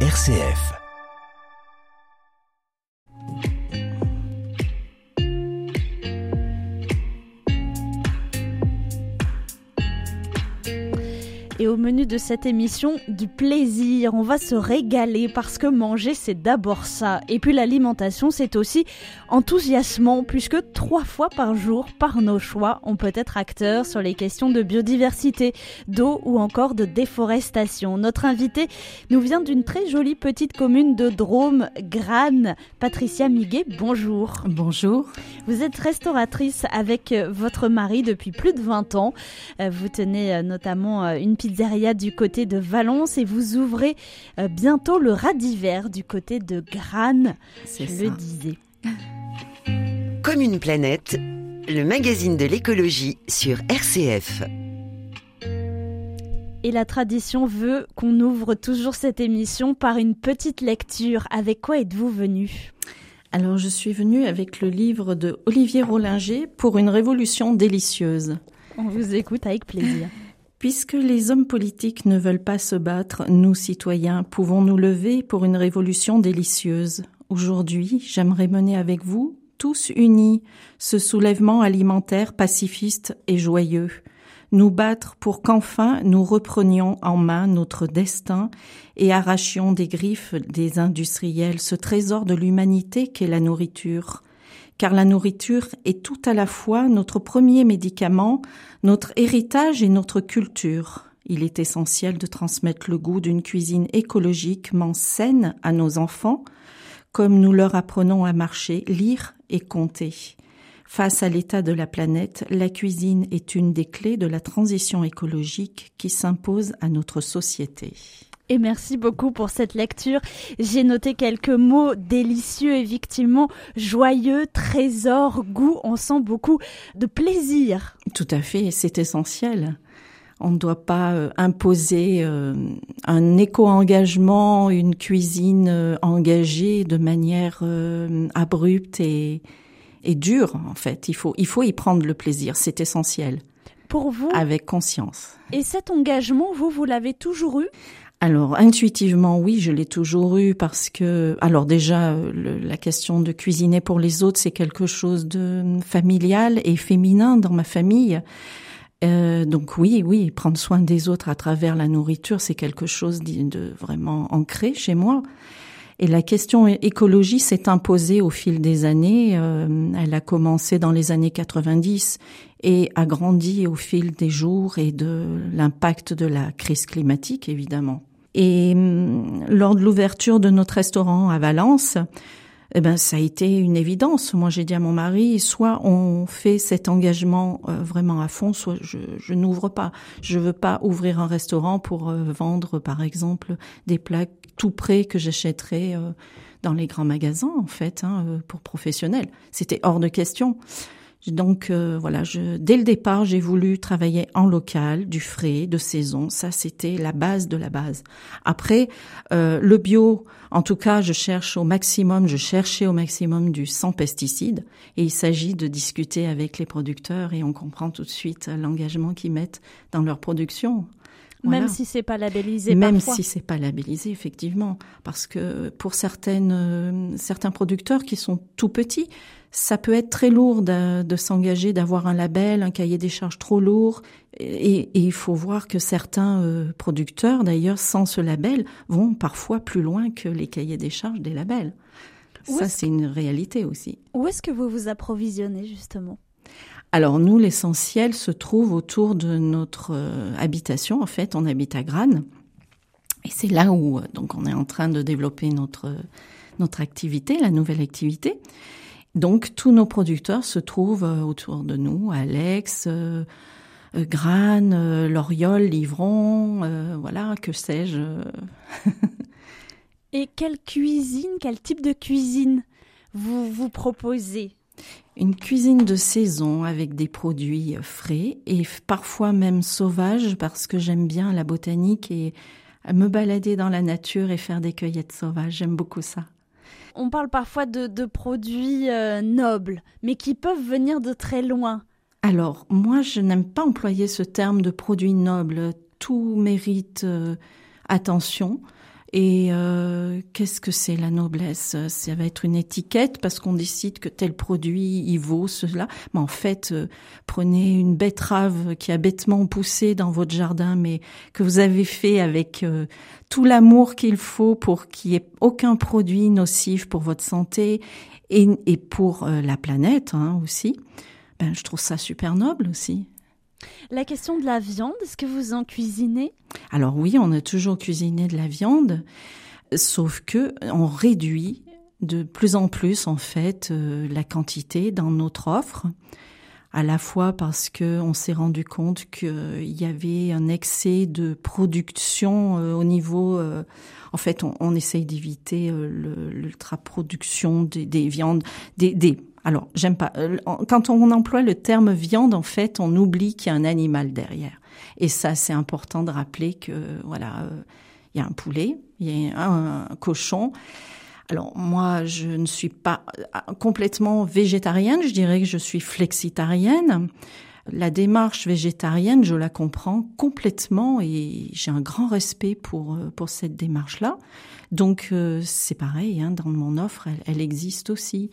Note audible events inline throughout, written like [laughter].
RCF. Menu de cette émission, du plaisir. On va se régaler parce que manger, c'est d'abord ça. Et puis l'alimentation, c'est aussi enthousiasmant puisque trois fois par jour, par nos choix, on peut être acteur sur les questions de biodiversité, d'eau ou encore de déforestation. Notre invité nous vient d'une très jolie petite commune de Drôme, Grane. Patricia Miguet, bonjour. Bonjour. Vous êtes restauratrice avec votre mari depuis plus de 20 ans. Euh, vous tenez notamment une pizzeria du côté de Valence et vous ouvrez euh, bientôt le Radiver du côté de Grane. Je le disais. Comme une planète, le magazine de l'écologie sur RCF. Et la tradition veut qu'on ouvre toujours cette émission par une petite lecture. Avec quoi êtes-vous venu? Alors je suis venue avec le livre de Olivier Rollinger pour une révolution délicieuse. On vous écoute avec plaisir. [laughs] Puisque les hommes politiques ne veulent pas se battre, nous citoyens pouvons nous lever pour une révolution délicieuse. Aujourd'hui, j'aimerais mener avec vous, tous unis, ce soulèvement alimentaire pacifiste et joyeux. Nous battre pour qu'enfin nous reprenions en main notre destin et arrachions des griffes des industriels ce trésor de l'humanité qu'est la nourriture car la nourriture est tout à la fois notre premier médicament, notre héritage et notre culture. Il est essentiel de transmettre le goût d'une cuisine écologiquement saine à nos enfants, comme nous leur apprenons à marcher, lire et compter. Face à l'état de la planète, la cuisine est une des clés de la transition écologique qui s'impose à notre société. Et merci beaucoup pour cette lecture. J'ai noté quelques mots délicieux, effectivement, joyeux, trésor, goût. On sent beaucoup de plaisir. Tout à fait, c'est essentiel. On ne doit pas euh, imposer euh, un éco-engagement, une cuisine euh, engagée de manière abrupte et, et dure, en fait. Il faut, il faut y prendre le plaisir, c'est essentiel. Pour vous Avec conscience. Et cet engagement, vous, vous l'avez toujours eu? Alors intuitivement oui, je l'ai toujours eu parce que alors déjà la question de cuisiner pour les autres c'est quelque chose de familial et féminin dans ma famille. Euh, donc oui, oui, prendre soin des autres à travers la nourriture, c'est quelque chose de vraiment ancré chez moi. Et la question écologie s'est imposée au fil des années. Euh, elle a commencé dans les années 90 et a grandi au fil des jours et de l'impact de la crise climatique, évidemment. Et hum, lors de l'ouverture de notre restaurant à Valence, eh ben ça a été une évidence. Moi, j'ai dit à mon mari, soit on fait cet engagement euh, vraiment à fond, soit je, je n'ouvre pas. Je veux pas ouvrir un restaurant pour euh, vendre, par exemple, des plats tout prêts que j'achèterais euh, dans les grands magasins, en fait, hein, pour professionnels. C'était hors de question. Donc euh, voilà, je, dès le départ, j'ai voulu travailler en local, du frais, de saison. Ça, c'était la base de la base. Après, euh, le bio, en tout cas, je cherche au maximum, je cherchais au maximum du sans pesticides. Et il s'agit de discuter avec les producteurs et on comprend tout de suite l'engagement qu'ils mettent dans leur production. Même si c'est pas labellisé. Même si c'est pas labellisé, effectivement, parce que pour certaines, euh, certains producteurs qui sont tout petits, ça peut être très lourd de, s'engager, d'avoir un label, un cahier des charges trop lourd. Et, il faut voir que certains euh, producteurs, d'ailleurs, sans ce label, vont parfois plus loin que les cahiers des charges des labels. ça, c'est une réalité aussi. Où est-ce que vous vous approvisionnez justement? Alors nous, l'essentiel se trouve autour de notre euh, habitation. En fait, on habite à Grane. Et c'est là où euh, donc on est en train de développer notre notre activité, la nouvelle activité. Donc tous nos producteurs se trouvent euh, autour de nous, Alex, euh, euh Grane, euh, Livron, voilà, que sais-je. [laughs] Et quelle cuisine, quel type de cuisine vous vous proposez? Une cuisine de saison avec des produits frais et parfois même sauvages parce que j'aime bien la botanique et me balader dans la nature et faire des cueillettes sauvages. J'aime beaucoup ça on parle parfois de, produits euh, nobles, mais qui peuvent venir de très loin. Alors, moi, je n'aime pas employer ce terme de produits nobles. Tout mérite euh, attention. Et euh, qu'est-ce que c'est la noblesse? Ça va être une étiquette parce qu'on décide que tel produit il vaut cela. Mais en fait, euh, prenez une betterave qui a bêtement poussé dans votre jardin, mais que vous avez fait avec euh, tout l'amour qu'il faut pour qu'il n'y ait aucun produit nocif pour votre santé et, et pour la planète hein, aussi. Ben, je trouve ça super noble aussi. La question de la viande, est-ce que vous en cuisinez? Alors oui, on a toujours cuisiné de la viande, sauf que on réduit de plus en plus en fait euh, la quantité dans notre offre à la fois parce que on s'est rendu compte qu'il y avait un excès de production euh, au niveau euh, en fait on, essaye d'éviter l'ultra production des, des viandes des, des alors, j'aime pas. Euh, quand on emploie le terme viande, en fait, on oublie qu'il y a un animal derrière. Et ça, c'est important de rappeler que, voilà, euh, il y a un poulet, il y a un, cochon. Alors moi, je ne suis pas euh, complètement végétarienne, je dirais que je suis flexitarienne. La démarche végétarienne, je la comprends complètement et j'ai un grand respect pour pour cette démarche-là. Donc c'est pareil, hein, dans mon offre, elle, elle existe aussi.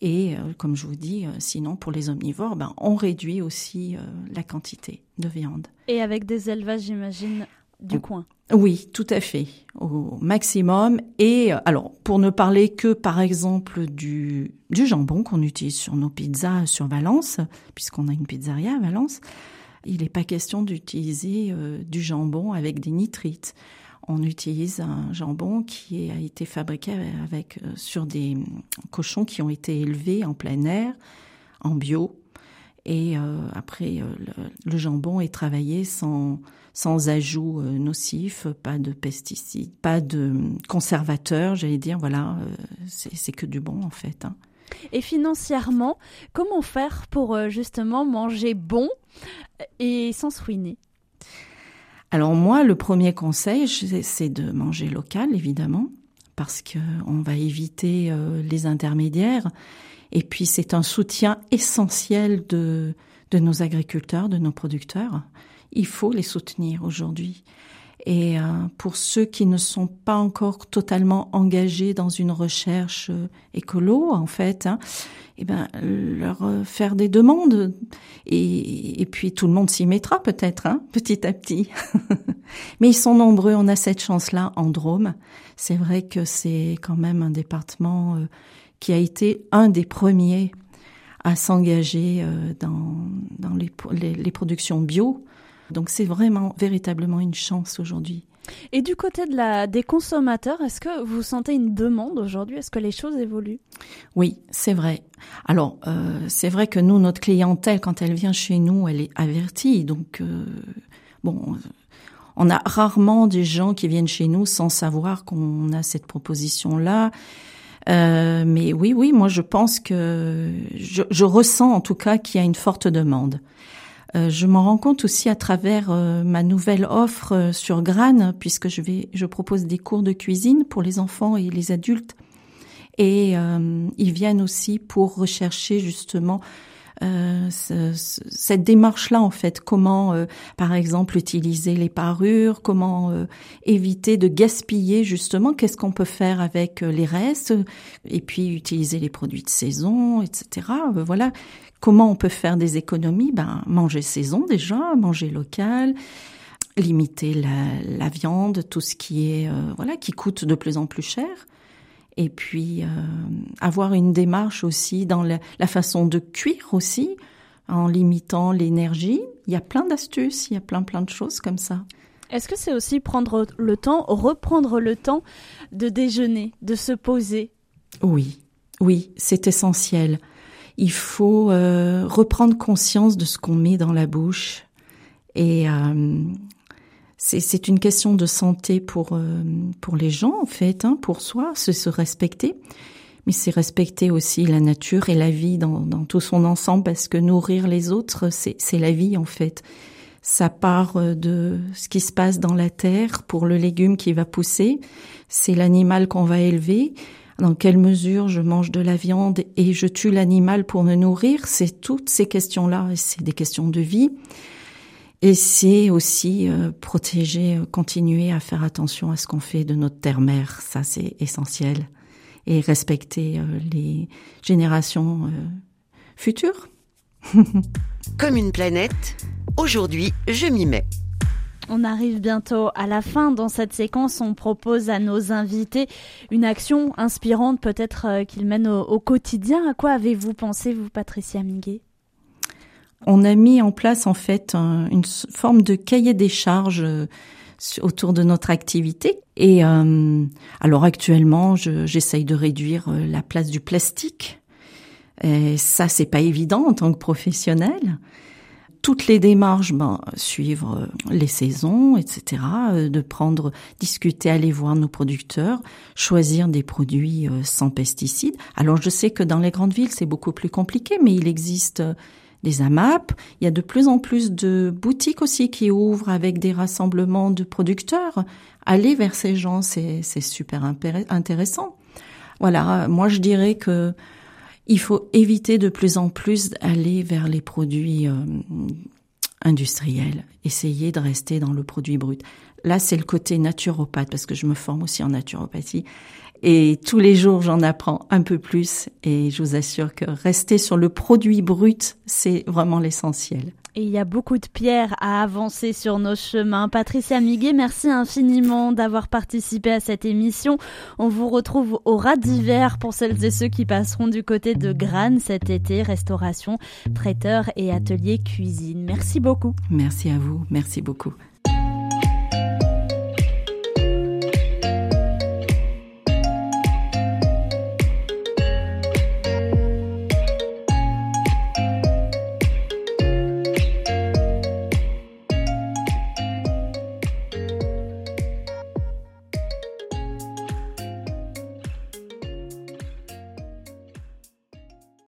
Et euh, comme je vous dis, euh, sinon pour les omnivores, ben, on réduit aussi euh, la quantité de viande. Et avec des élevages, j'imagine, du coin. Oui, tout à fait, au maximum. Et alors, pour ne parler que par exemple du, du jambon qu'on utilise sur nos pizzas sur Valence, puisqu'on a une pizzeria à Valence, il n'est pas question d'utiliser du jambon avec des nitrites on utilise un jambon qui a été fabriqué avec euh, sur des cochons qui ont été élevés en plein air, en bio. Et euh, après, euh, le, jambon est travaillé sans, sans ajout nocif, pas de pesticides, pas de conservateurs, j'allais dire. Voilà, c'est que du bon en fait. Hein. Et financièrement, comment faire pour justement manger bon et sans se ruiner? Alors moi, le premier conseil, c'est de manger local, évidemment, parce que on va éviter euh, les intermédiaires. Et puis c'est un soutien essentiel de de nos agriculteurs, de nos producteurs. Il faut les soutenir aujourd'hui. Et euh, pour ceux qui ne sont pas encore totalement engagés dans une recherche euh, écolo, en fait, hein, eh ben leur euh, faire des demandes et, puis tout le monde s'y mettra peut-être, hein, [laughs] petit à petit. [laughs] Mais ils sont nombreux, on a cette chance-là en Drôme. C'est vrai que c'est quand même un département qui a été un des premiers à s'engager dans, les productions bio donc c'est vraiment véritablement une chance aujourd'hui. Et du côté de la, des consommateurs, est-ce que vous sentez une demande aujourd'hui? Est-ce que les choses évoluent? Oui, c'est vrai. Alors, euh, c'est vrai que nous, notre clientèle, quand elle vient chez nous, elle est avertie. Donc, euh, bon, on a rarement des gens qui viennent chez nous sans savoir qu'on a cette proposition-là. Euh, mais oui, oui, moi je pense que je, je ressens en tout cas qu'il y a une forte demande. Euh, je m'en rends compte aussi à travers euh, ma nouvelle offre euh, sur Gran, puisque je vais, je propose des cours de cuisine pour les enfants et les adultes, et ils viennent aussi pour rechercher justement cette démarche-là en fait, comment par exemple utiliser les parures, comment éviter de gaspiller justement, qu'est-ce qu'on peut faire avec les restes, et puis utiliser les produits de saison, etc. voilà, Comment on peut faire des économies? Ben manger saison déjà, manger local, limiter la, la viande, tout ce qui est euh, voilà qui coûte de plus en plus cher. Et puis euh, avoir une démarche aussi dans la, la, façon de cuire aussi, en limitant l'énergie. Il y a plein d'astuces, il y a plein plein de choses comme ça. Est-ce que c'est aussi prendre le temps, reprendre le temps de déjeuner, de se poser? Oui, oui, c'est essentiel il faut euh, reprendre conscience de ce qu'on met dans la bouche. Et euh, c'est une question de santé pour, euh, pour les gens, en fait, hein, pour soi, se, se respecter. Mais c'est respecter aussi la nature et la vie dans, dans tout son ensemble, parce que nourrir les autres, c'est la vie, en fait. Ça part de ce qui se passe dans la terre pour le légume qui va pousser. C'est l'animal qu'on va élever dans quelle mesure je mange de la viande et je tue l'animal pour me nourrir, c'est toutes ces questions-là, c'est des questions de vie. Et c'est aussi euh, protéger, euh, continuer à faire attention à ce qu'on fait de notre terre-mère. Ça, c'est essentiel. Et respecter euh, les générations futures. [laughs] Comme une planète, aujourd'hui, je m'y mets. On arrive bientôt à la fin. Dans cette séquence, on propose à nos invités une action inspirante peut-être qu'ils mènent au, quotidien. À quoi avez-vous pensé, vous, Patricia Miguet on a mis en place en fait une forme de cahier des charges euh, autour de notre activité. Et euh, alors actuellement, j'essaye de réduire euh, la place du plastique. Et ça, c'est pas évident en tant que professionnel. Toutes les démarches, ben, suivre les saisons, etc., de prendre, discuter, aller voir nos producteurs, choisir des produits sans pesticides. Alors je sais que dans les grandes villes, c'est beaucoup plus compliqué, mais il existe des AMAP. Il y a de plus en plus de boutiques aussi qui ouvrent avec des rassemblements de producteurs. Aller vers ces gens, c'est super intéressant. Voilà, moi je dirais que il faut éviter de plus en plus d'aller vers les produits euh, industriels. Essayer de rester dans le produit brut. Là, c'est le côté naturopathe parce que je me forme aussi en naturopathie. Et tous les jours, j'en apprends un peu plus et je vous assure que rester sur le produit brut, c'est vraiment l'essentiel. Et il y a beaucoup de pierres à avancer sur nos chemins. Patricia Miguet, merci infiniment d'avoir participé à cette émission. On vous retrouve au ras d'hiver pour celles et ceux qui passeront du côté de Granes cet été, restauration, traiteur et atelier cuisine. Merci beaucoup. Merci à vous, merci beaucoup.